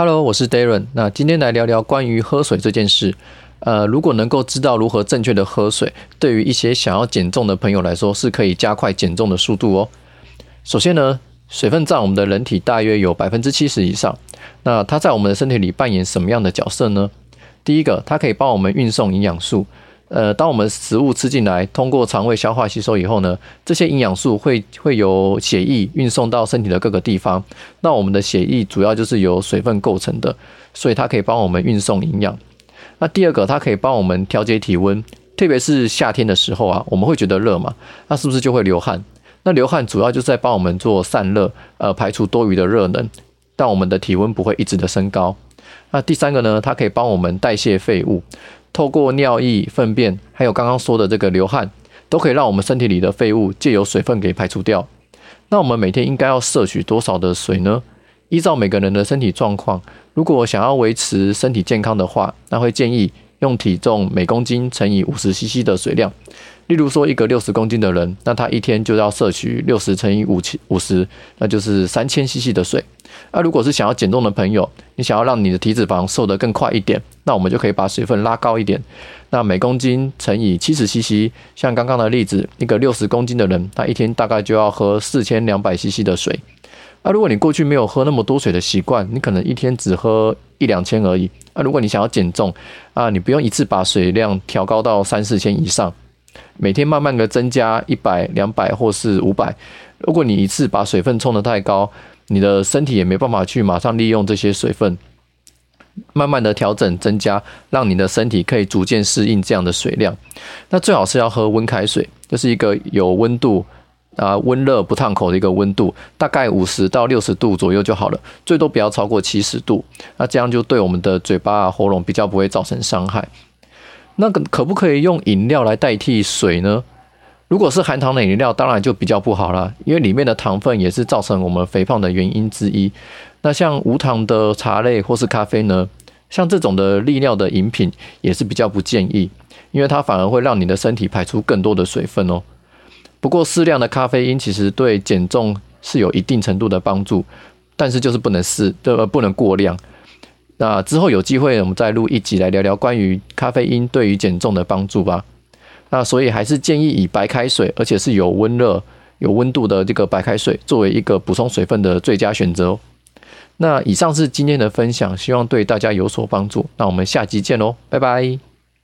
Hello，我是 Darren。那今天来聊聊关于喝水这件事。呃，如果能够知道如何正确的喝水，对于一些想要减重的朋友来说，是可以加快减重的速度哦。首先呢，水分占我们的人体大约有百分之七十以上。那它在我们的身体里扮演什么样的角色呢？第一个，它可以帮我们运送营养素。呃，当我们食物吃进来，通过肠胃消化吸收以后呢，这些营养素会会由血液运送到身体的各个地方。那我们的血液主要就是由水分构成的，所以它可以帮我们运送营养。那第二个，它可以帮我们调节体温，特别是夏天的时候啊，我们会觉得热嘛，那是不是就会流汗？那流汗主要就是在帮我们做散热，呃，排除多余的热能，让我们的体温不会一直的升高。那第三个呢，它可以帮我们代谢废物。透过尿液、粪便，还有刚刚说的这个流汗，都可以让我们身体里的废物借由水分给排除掉。那我们每天应该要摄取多少的水呢？依照每个人的身体状况，如果想要维持身体健康的话，那会建议用体重每公斤乘以五十 CC 的水量。例如说，一个六十公斤的人，那他一天就要摄取六十乘以五千五十，那就是三千 CC 的水。那如果是想要减重的朋友，你想要让你的体脂肪瘦得更快一点，那我们就可以把水分拉高一点。那每公斤乘以七十 CC，像刚刚的例子，一个六十公斤的人，他一天大概就要喝四千两百 CC 的水。那如果你过去没有喝那么多水的习惯，你可能一天只喝一两千而已。那如果你想要减重啊，你不用一次把水量调高到三四千以上，每天慢慢的增加一百、两百或是五百。如果你一次把水分冲得太高，你的身体也没办法去马上利用这些水分，慢慢的调整增加，让你的身体可以逐渐适应这样的水量。那最好是要喝温开水，就是一个有温度啊温热不烫口的一个温度，大概五十到六十度左右就好了，最多不要超过七十度。那这样就对我们的嘴巴啊喉咙比较不会造成伤害。那个可不可以用饮料来代替水呢？如果是含糖的饮料，当然就比较不好了，因为里面的糖分也是造成我们肥胖的原因之一。那像无糖的茶类或是咖啡呢，像这种的利尿的饮品也是比较不建议，因为它反而会让你的身体排出更多的水分哦。不过适量的咖啡因其实对减重是有一定程度的帮助，但是就是不能适，呃，不能过量。那之后有机会我们再录一集来聊聊关于咖啡因对于减重的帮助吧。那所以还是建议以白开水，而且是有温热、有温度的这个白开水作为一个补充水分的最佳选择哦。那以上是今天的分享，希望对大家有所帮助。那我们下集见喽，拜拜。